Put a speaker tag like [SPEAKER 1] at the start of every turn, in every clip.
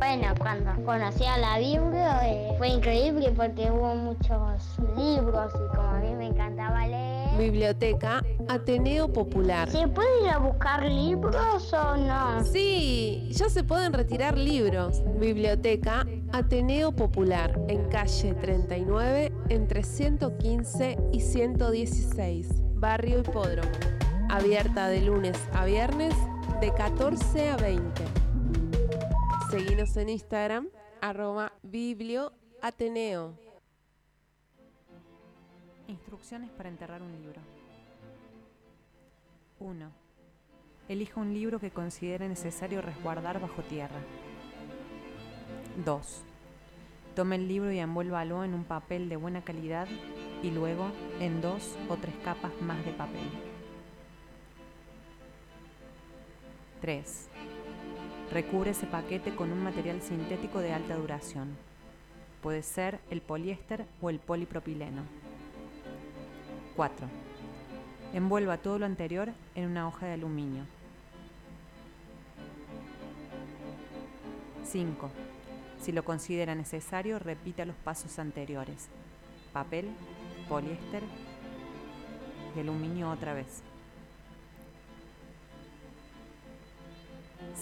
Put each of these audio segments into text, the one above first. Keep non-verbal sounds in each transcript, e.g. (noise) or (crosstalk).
[SPEAKER 1] Bueno, cuando conocí a la Biblia eh, fue increíble porque hubo muchos libros y como a mí me encantaba leer.
[SPEAKER 2] Biblioteca Ateneo Popular.
[SPEAKER 1] ¿Se puede ir a buscar libros o no?
[SPEAKER 2] Sí, ya se pueden retirar libros. Biblioteca Ateneo Popular, en calle 39, entre 115 y 116, Barrio Hipódromo. Abierta de lunes a viernes, de 14 a 20. Seguinos en Instagram, arroba biblioateneo.
[SPEAKER 3] Instrucciones para enterrar un libro. 1. Elija un libro que considere necesario resguardar bajo tierra. 2. Tome el libro y envuélvalo en un papel de buena calidad y luego en dos o tres capas más de papel. 3. Recubre ese paquete con un material sintético de alta duración. Puede ser el poliéster o el polipropileno. 4. Envuelva todo lo anterior en una hoja de aluminio. 5. Si lo considera necesario, repita los pasos anteriores. Papel, poliéster y aluminio otra vez.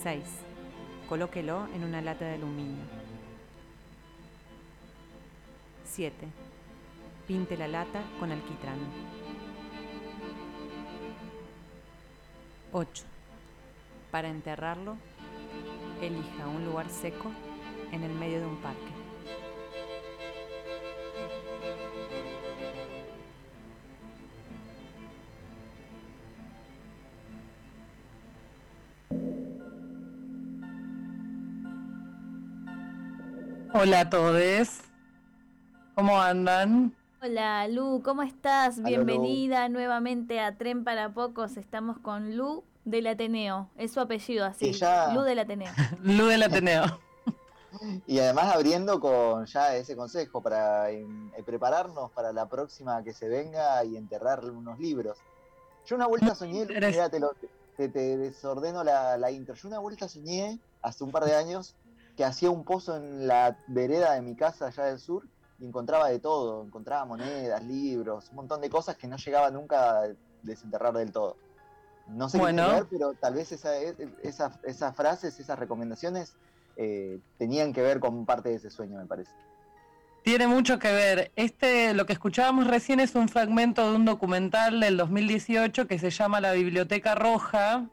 [SPEAKER 3] 6. Colóquelo en una lata de aluminio. 7. Pinte la lata con alquitrán. 8. Para enterrarlo, elija un lugar seco en el medio de un parque.
[SPEAKER 4] Hola a todos. ¿Cómo andan?
[SPEAKER 5] Hola Lu, ¿cómo estás? Bienvenida nuevamente a Tren para Pocos. Estamos con Lu del Ateneo. Es su apellido así. Lu del Ateneo. (laughs)
[SPEAKER 4] Lu del Ateneo. (laughs)
[SPEAKER 6] y además abriendo con ya ese consejo para eh, prepararnos para la próxima que se venga y enterrar unos libros. Yo una vuelta soñé, mira, te, te, desordeno la, la intro. Yo una vuelta soñé hace un par de años que hacía un pozo en la vereda de mi casa allá del sur y encontraba de todo, encontraba monedas, libros, un montón de cosas que no llegaba nunca a desenterrar del todo. No sé qué ver, pero tal vez esa, esas frases, esas recomendaciones eh, tenían que ver con parte de ese sueño, me parece.
[SPEAKER 4] Tiene mucho que ver. Este, lo que escuchábamos recién es un fragmento de un documental del 2018 que se llama La Biblioteca Roja,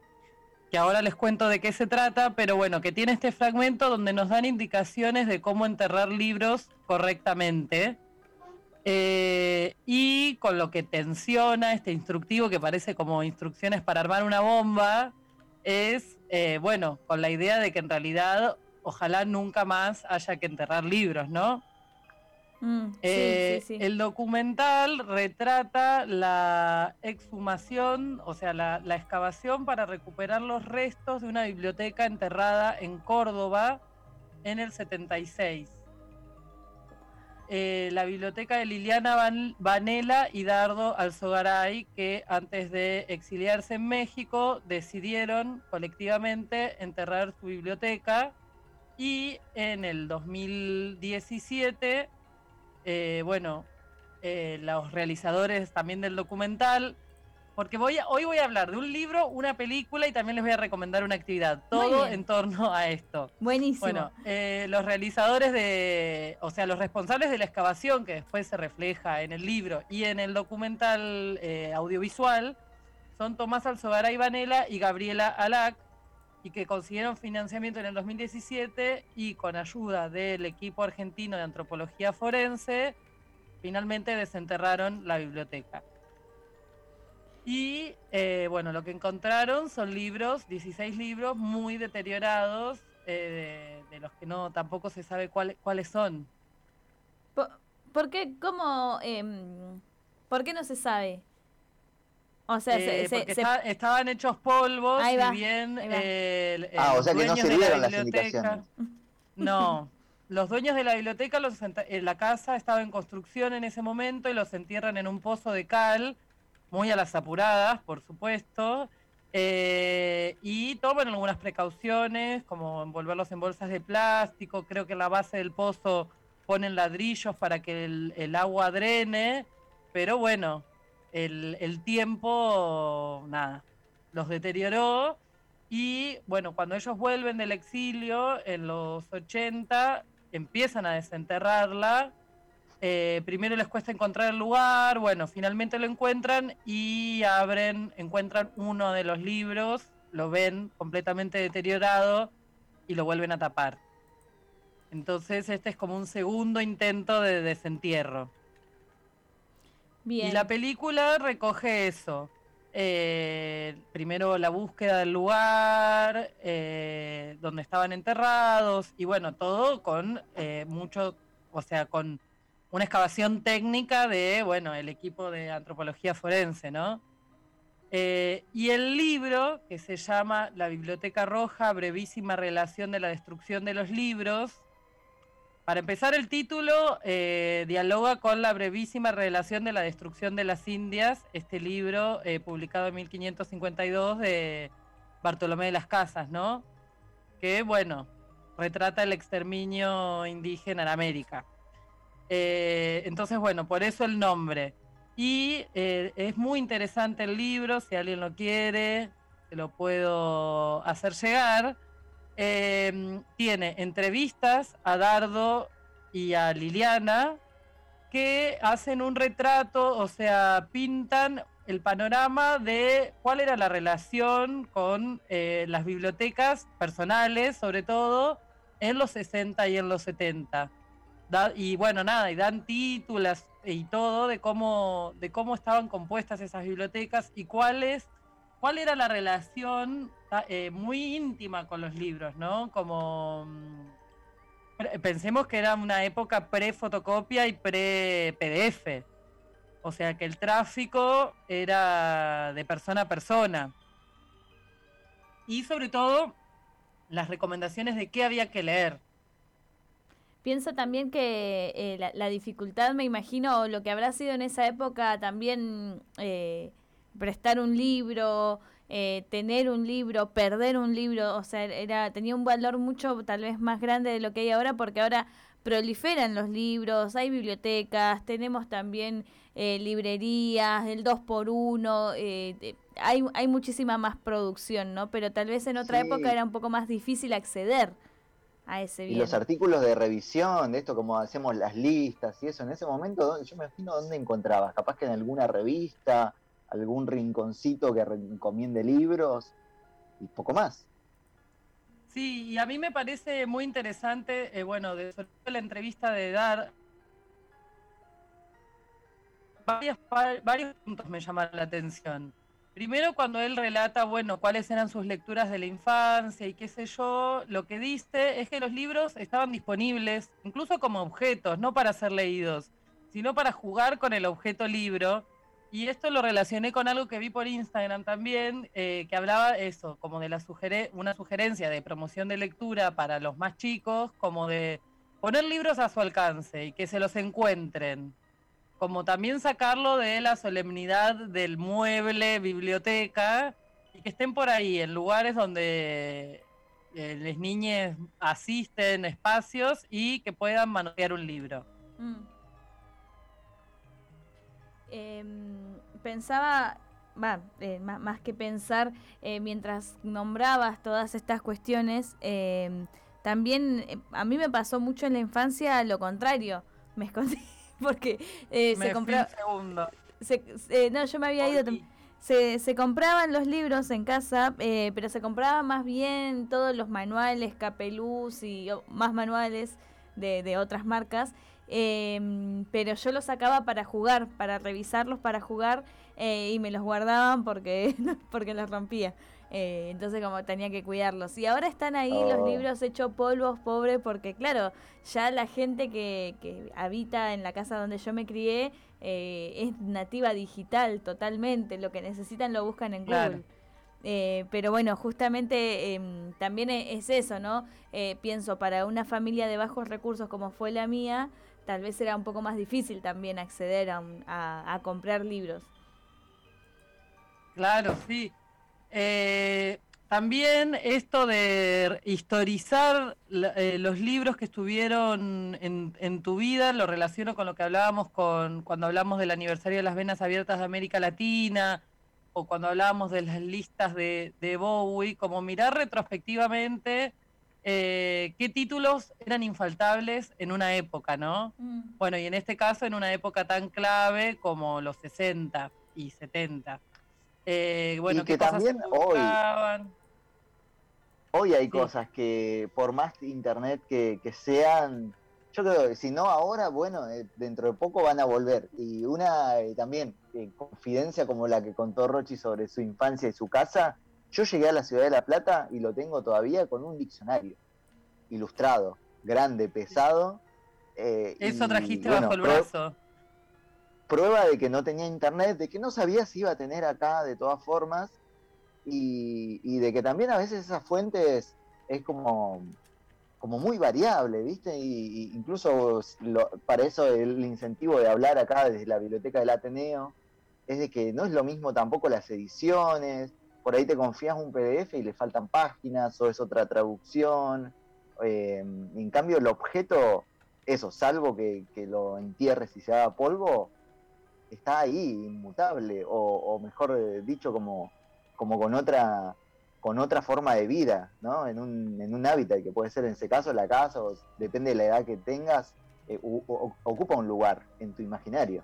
[SPEAKER 4] que ahora les cuento de qué se trata, pero bueno, que tiene este fragmento donde nos dan indicaciones de cómo enterrar libros correctamente. Eh, y con lo que tensiona este instructivo, que parece como instrucciones para armar una bomba, es, eh, bueno, con la idea de que en realidad ojalá nunca más haya que enterrar libros, ¿no? Mm, eh, el documental retrata la exhumación, o sea, la, excavación para recuperar los restos de una biblioteca enterrada en Córdoba en el 76. Eh, la biblioteca de Liliana Vanela y Dardo Alzogaray, que antes de exiliarse en México decidieron colectivamente enterrar su biblioteca y en el 2017 eh, bueno, eh, los realizadores también del documental, porque voy hoy voy a hablar de un libro, una película y también les voy a recomendar una actividad, todo en torno a esto.
[SPEAKER 5] Buenísimo.
[SPEAKER 4] Bueno, eh, los realizadores de, o sea, los responsables de la excavación que después se refleja en el libro y en el documental audiovisual son Tomás Alzogaray Vanela y Gabriela Alac, y que consiguieron financiamiento en el 2017 y con ayuda del equipo argentino de antropología forense, finalmente desenterraron la biblioteca. Y eh, bueno, lo que encontraron son libros, 16 libros muy deteriorados, eh, de, los que no tampoco se sabe cuáles son.
[SPEAKER 5] ¿Por, qué? ¿Cómo? Em, ¿Por qué no se sabe?
[SPEAKER 4] O sea, eh, estaban hechos polvos, y bien
[SPEAKER 6] eh, ah, o sea que no sirvieron la las indicaciones.
[SPEAKER 4] No, los dueños de la biblioteca, los eh, la casa estaba en construcción en ese momento y los entierran en un pozo de cal, muy a las apuradas, por supuesto. Eh, y toman algunas precauciones, como envolverlos en bolsas de plástico. Creo que en la base del pozo ponen ladrillos para que el, agua drene. Pero bueno, el, tiempo, nada, los deterioró. Y bueno, cuando ellos vuelven del exilio en los 80, empiezan a desenterrarla eh, primero les cuesta encontrar el lugar, bueno, finalmente lo encuentran y abren, encuentran uno de los libros, lo ven completamente deteriorado y lo vuelven a tapar. Entonces este es como un segundo intento de desentierro. Y la película recoge eso. Eh, primero la búsqueda del lugar eh, donde estaban enterrados y bueno, todo con mucho, o sea, con una excavación técnica de, bueno, el equipo de antropología forense, ¿no? Eh, y el libro, que se llama La Biblioteca Roja, brevísima relación de la destrucción de los libros, para empezar el título eh, dialoga con la brevísima relación de la destrucción de las Indias, este libro eh, publicado en 1552 de Bartolomé de las Casas, ¿no? Que, bueno, retrata el exterminio indígena en América. Eh, entonces, bueno, por eso el nombre. Y es muy interesante el libro, si alguien lo quiere, se lo puedo hacer llegar. Em, tiene entrevistas a Dardo y a Liliana que hacen un retrato, o sea, pintan el panorama de cuál era la relación con eh, las bibliotecas personales, sobre todo en los 60 y en los 70 y bueno, nada, y dan títulos y todo de cómo, de cómo estaban compuestas esas bibliotecas y cuál cuál era la relación eh, muy íntima con los libros, ¿no? Como mm, pensemos que era una época pre-fotocopia y pre-PDF. O sea que el tráfico era de persona a persona. Y sobre todo, las recomendaciones de qué había que leer.
[SPEAKER 5] Pienso también que eh, la, dificultad, me imagino, lo que habrá sido en esa época también eh, prestar un libro, eh, tener un libro, perder un libro, o sea, era tenía un valor mucho tal vez más grande de lo que hay ahora, porque ahora proliferan los libros, hay bibliotecas, tenemos también librerías, el 2 por 1 hay, hay muchísima más producción, ¿no? Pero tal vez en otra época era un poco más difícil acceder ese
[SPEAKER 6] Y los artículos de revisión, de esto como hacemos las listas y eso, en ese momento yo me imagino dónde encontrabas, capaz que en alguna revista, algún rinconcito que recomiende libros y poco más.
[SPEAKER 4] Sí, y a mí me parece muy interesante, eh, bueno, de la entrevista de Dar, varios puntos me llamaron la atención. Primero cuando él relata, bueno, cuáles eran sus lecturas de la infancia y qué sé yo, lo que dice es que los libros estaban disponibles incluso como objetos, no para ser leídos, sino para jugar con el objeto libro. Y esto lo relacioné con algo que vi por Instagram también, eh, que hablaba eso, como de la una sugerencia de promoción de lectura para los más chicos, como de poner libros a su alcance y que se los encuentren como también sacarlo de la solemnidad del mueble, biblioteca, y que estén por ahí, en lugares donde eh, las niñas asisten, espacios, y que puedan manotear un libro. Mm.
[SPEAKER 5] Em, pensaba, va, eh, más, que pensar, eh, mientras nombrabas todas estas cuestiones, em, también a mí me pasó mucho en la infancia lo contrario. Me escondí (laughs) porque eh, se compraba... Eh, no, yo me había ido... Se, se, compraban los libros en casa, eh, pero se compraban más bien todos los manuales, Capeluz y más manuales de, de otras marcas. Em, pero yo los sacaba para jugar, para revisarlos para jugar y me los guardaban porque, (laughs) porque los rompía. Eh, entonces como tenía que cuidarlos. Y ahora están ahí los oh. libros hechos polvos, pobres, porque claro, ya la gente que, que habita en la casa donde yo me crié eh, es nativa digital totalmente, lo que necesitan lo buscan en Google. Eh, pero bueno, justamente em, también e, es eso, ¿no? pienso, para una familia de bajos recursos como fue la mía, tal vez era un poco más difícil también acceder a, a comprar libros.
[SPEAKER 4] Claro, sí. eh, también esto de historizar eh, los libros que estuvieron en, tu vida, lo relaciono con lo que hablábamos con cuando hablamos del aniversario de las venas abiertas de América Latina o cuando hablábamos de las listas de, Bowie, como mirar retrospectivamente eh, qué títulos eran infaltables en una época, ¿no? Mm. Bueno, y en este caso en una época tan clave como los 60 y 70.
[SPEAKER 6] Eh, bueno, y que también hoy, hoy hay cosas que por más internet que, sean, yo creo que si no ahora, bueno, eh, dentro de poco van a volver. Y una eh, también confidencia como la que contó Rochi sobre su infancia y su casa, yo llegué a la ciudad de La Plata y lo tengo todavía con un diccionario ilustrado, grande, pesado.
[SPEAKER 4] Eso trajiste bajo el brazo
[SPEAKER 6] prueba de que no tenía internet, de que no sabía si iba a tener acá de todas formas, y, de que también a veces esas fuentes es como, como muy variable, ¿viste? Y, incluso para eso el incentivo de hablar acá desde la biblioteca del Ateneo es de que no es lo mismo tampoco las ediciones, por ahí te confías un PDF y le faltan páginas o es otra traducción. Eh, en cambio el objeto, eso, salvo que, lo entierres y se haga polvo, está ahí, inmutable, o, mejor eh, dicho, como, como con otra con otra forma de vida, ¿no? En un, en un hábitat, que puede ser en ese caso la casa, o depende de la edad que tengas, eh, ocupa un lugar en tu imaginario.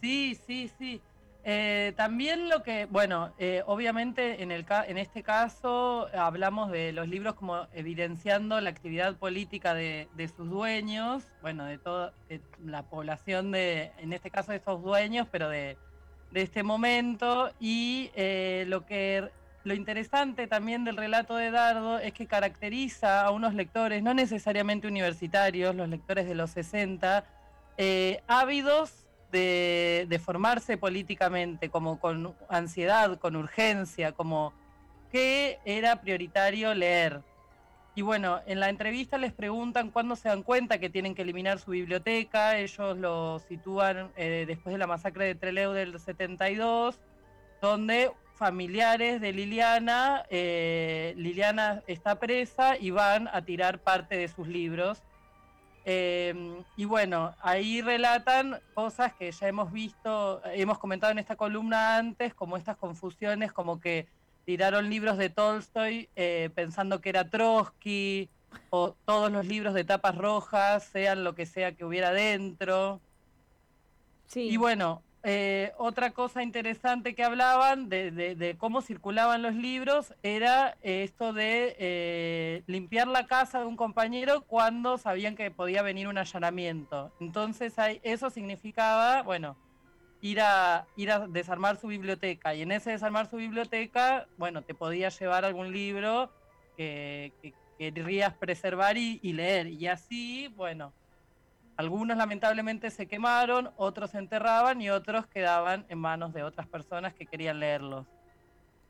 [SPEAKER 4] Sí, sí, sí. Eh, también lo que, bueno, eh, obviamente en, el, en este caso hablamos de los libros como evidenciando la actividad política de, sus dueños, bueno, de toda la población de, en este caso de esos dueños, pero de, este momento. Y lo que lo interesante también del relato de Dardo es que caracteriza a unos lectores, no necesariamente universitarios, los lectores de los 60, ávidos de, formarse políticamente, como con ansiedad, con urgencia, como que era prioritario leer. Y bueno, en la entrevista les preguntan cuándo se dan cuenta que tienen que eliminar su biblioteca. Ellos lo sitúan eh, después de la masacre de Trelew del 72, donde familiares de Liliana, eh, Liliana está presa y van a tirar parte de sus libros Em, y bueno, ahí relatan cosas que ya hemos visto, hemos comentado en esta columna antes, como estas confusiones, como que tiraron libros de Tolstoy eh, pensando que era Trotsky, o todos los libros de tapas rojas, sean lo que sea que hubiera dentro. Sí. Y bueno, eh, otra cosa interesante que hablaban de, cómo circulaban los libros era eh, esto de eh, limpiar la casa de un compañero cuando sabían que podía venir un allanamiento. Entonces eso significaba, bueno, ir a, ir a desarmar su biblioteca. Y en ese desarmar su biblioteca, bueno, te podía llevar algún libro que, querrías preservar y leer. Y así, bueno, algunos lamentablemente se quemaron, otros se enterraban y otros quedaban en manos de otras personas que querían leerlos.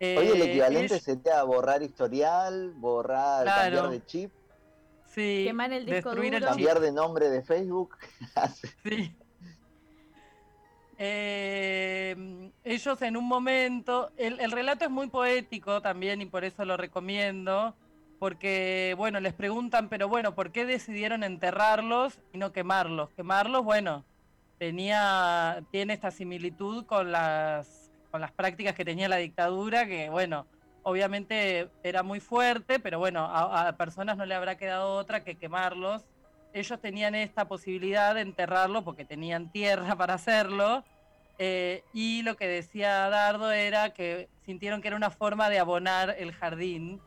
[SPEAKER 6] Oye, el eh, equivalente sería borrar historial, borrar, cambiar de chip.
[SPEAKER 5] Sí, quemar el disco duro.
[SPEAKER 6] cambiar de nombre de Facebook. sí. (laughs)
[SPEAKER 4] Eh, ellos en un momento, el relato es muy poético también y por eso lo recomiendo porque, bueno, les preguntan, pero bueno, ¿por qué decidieron enterrarlos y no quemarlos? Quemarlos, bueno, tenía, tiene esta similitud con las, con las prácticas que tenía la dictadura, que, bueno, obviamente era muy fuerte, pero bueno, a, personas no le habrá quedado otra que quemarlos. Ellos tenían esta posibilidad de enterrarlo porque tenían tierra (laughs) para hacerlo. Eh, y lo que decía Dardo era que sintieron que era una forma de abonar el jardín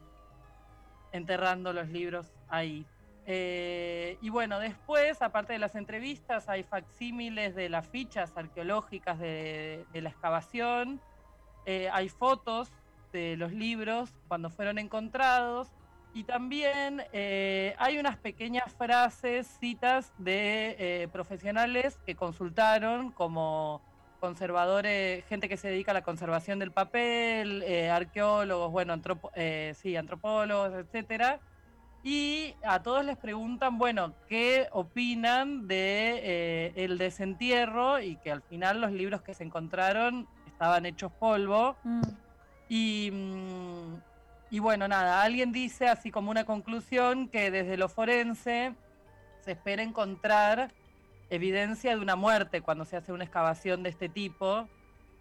[SPEAKER 4] enterrando los libros ahí. Eh, y bueno, después, aparte de las entrevistas, hay facsímiles de las fichas arqueológicas de, la excavación, eh, hay fotos de los libros cuando fueron encontrados y también eh, hay unas pequeñas frases, citas de profesionales que consultaron como conservadores, gente que se dedica a la conservación del papel, eh, arqueólogos, bueno, eh, sí, antropólogos, etcétera. Y a todos les preguntan, bueno, ¿qué opinan de eh, el desentierro? Y que al final los libros que se encontraron estaban hechos polvo. Mm. Y, mm, y bueno, nada, alguien dice así como una conclusión que desde lo forense se espera encontrar evidencia de una muerte cuando se hace una excavación de este tipo.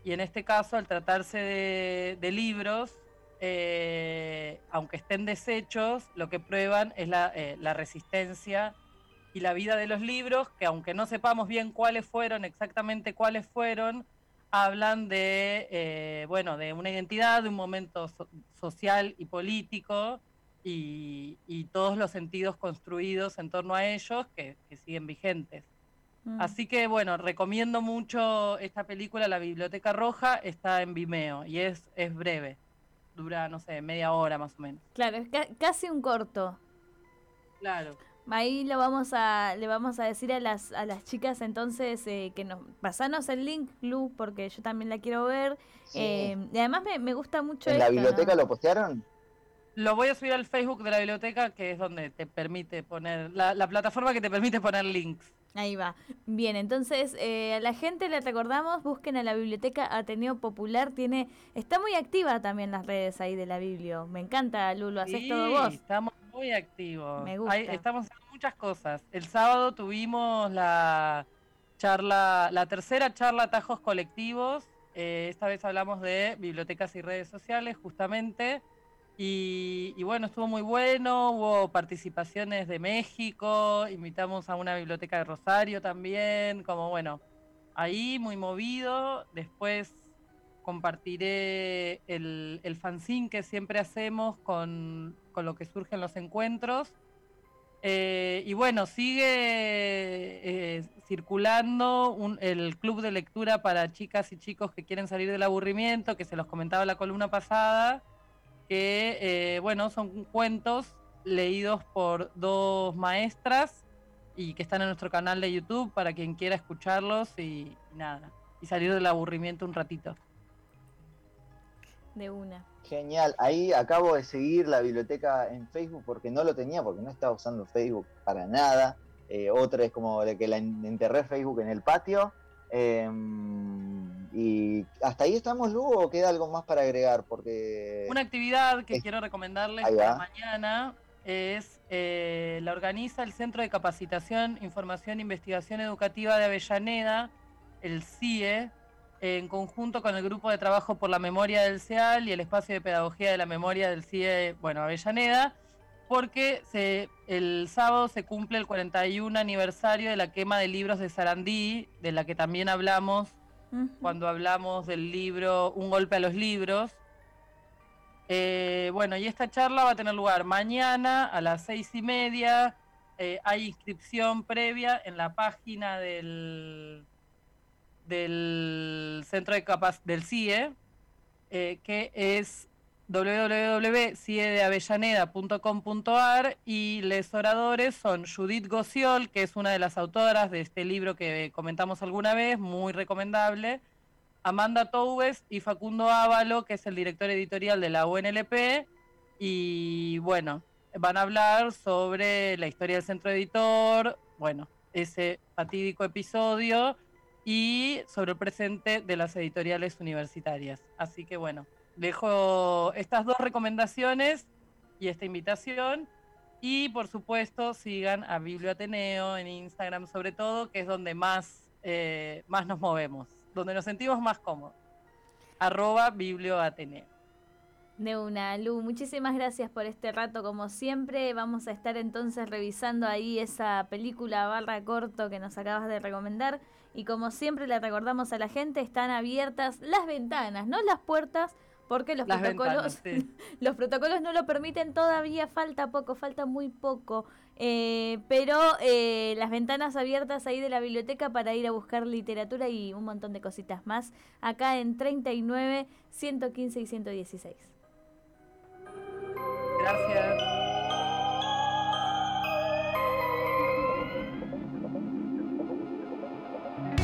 [SPEAKER 4] Y en este caso, al tratarse de, libros, eh, aunque estén deshechos, lo que prueban es la, eh, la, resistencia y la vida de los libros, que aunque no sepamos bien cuáles fueron, exactamente cuáles fueron, hablan de, eh, bueno, de una identidad, de un momento social y político, y, todos los sentidos construidos en torno a ellos que siguen vigentes. Mm. Así que bueno, recomiendo mucho esta película, La Biblioteca Roja, está en Vimeo y es, es breve, dura, no sé, media hora más o menos.
[SPEAKER 5] Claro, es casi un corto.
[SPEAKER 4] Claro.
[SPEAKER 5] Ahí lo vamos a, le vamos a decir a las, a las chicas entonces eh, que nos pasanos el link, Lu, porque yo también la quiero ver. Eh, y además me, gusta mucho.
[SPEAKER 6] ¿En la biblioteca lo postearon?
[SPEAKER 4] Lo voy a subir al Facebook de la biblioteca, que es donde te permite poner, la, la plataforma que te permite poner links.
[SPEAKER 5] Ahí va. Bien, entonces eh, a la gente le recordamos, busquen a la biblioteca Ateneo Popular, tiene, está muy activa también las redes ahí de la Biblio. Me encanta, Lulo, haces todo vos.
[SPEAKER 4] Estamos muy activos. Me gusta. estamos haciendo muchas cosas. El sábado tuvimos la charla, la tercera charla Tajos Colectivos. Eh, esta vez hablamos de bibliotecas y redes sociales, justamente. Y, bueno, estuvo muy bueno, hubo participaciones de México, invitamos a una biblioteca de Rosario también, como bueno, ahí muy movido. Después compartiré el, fanzine que siempre hacemos con, lo que surgen los encuentros. Eh, y bueno, sigue eh, circulando el club de lectura para chicas y chicos que quieren salir del aburrimiento, que se los comentaba la columna pasada que, eh, bueno, son cuentos leídos por dos maestras y que están en nuestro canal de YouTube para quien quiera escucharlos y, nada, y salir del aburrimiento un ratito.
[SPEAKER 5] De una.
[SPEAKER 6] Genial, ahí acabo de seguir la biblioteca en Facebook porque no lo tenía, porque no estaba usando Facebook para nada. Eh, otra es como de que la enterré Facebook en el patio. Eh, y hasta ahí estamos, luego o queda algo más para agregar? Porque
[SPEAKER 4] una actividad que quiero recomendarles para mañana es eh, la organiza el Centro de Capacitación, Información e Investigación Educativa de Avellaneda, el CIE, en conjunto con el Grupo de Trabajo por la Memoria del CEAL y el Espacio de Pedagogía de la Memoria del CIE, bueno, Avellaneda, porque se, el sábado se cumple el 41 aniversario de la quema de libros de Sarandí, de la que también hablamos cuando hablamos del libro Un golpe a los libros. Eh, bueno, y esta charla va a tener lugar mañana a las seis y media. Eh, hay inscripción previa en la página del, del centro de capas del CIE, eh, que es www.ciedeavellaneda.com.ar y les oradores son Judith Gociol, que es una de las autoras de este libro que comentamos alguna vez, muy recomendable, Amanda Toubes y Facundo Ávalo, que es el director editorial de la UNLP, y bueno, van a hablar sobre la historia del centro editor, bueno, ese fatídico episodio y sobre el presente de las editoriales universitarias. Así que bueno, dejo estas dos recomendaciones y esta invitación. Y por supuesto, sigan a Biblio Ateneo en Instagram, sobre todo, que es donde más, eh, más nos movemos, donde nos sentimos más cómodos. Arroba Biblio Ateneo.
[SPEAKER 5] De una, Lu, muchísimas gracias por este rato. Como siempre, vamos a estar entonces revisando ahí esa película barra corto que nos acabas de recomendar. Y como siempre le recordamos a la gente, están abiertas las ventanas, no las puertas, porque los protocolos, (laughs) los protocolos no lo permiten todavía, falta poco, falta muy poco. Eh, pero eh, las ventanas abiertas ahí de la biblioteca para ir a buscar literatura y un montón de cositas más acá en 39, 115 y 116.
[SPEAKER 4] Gracias.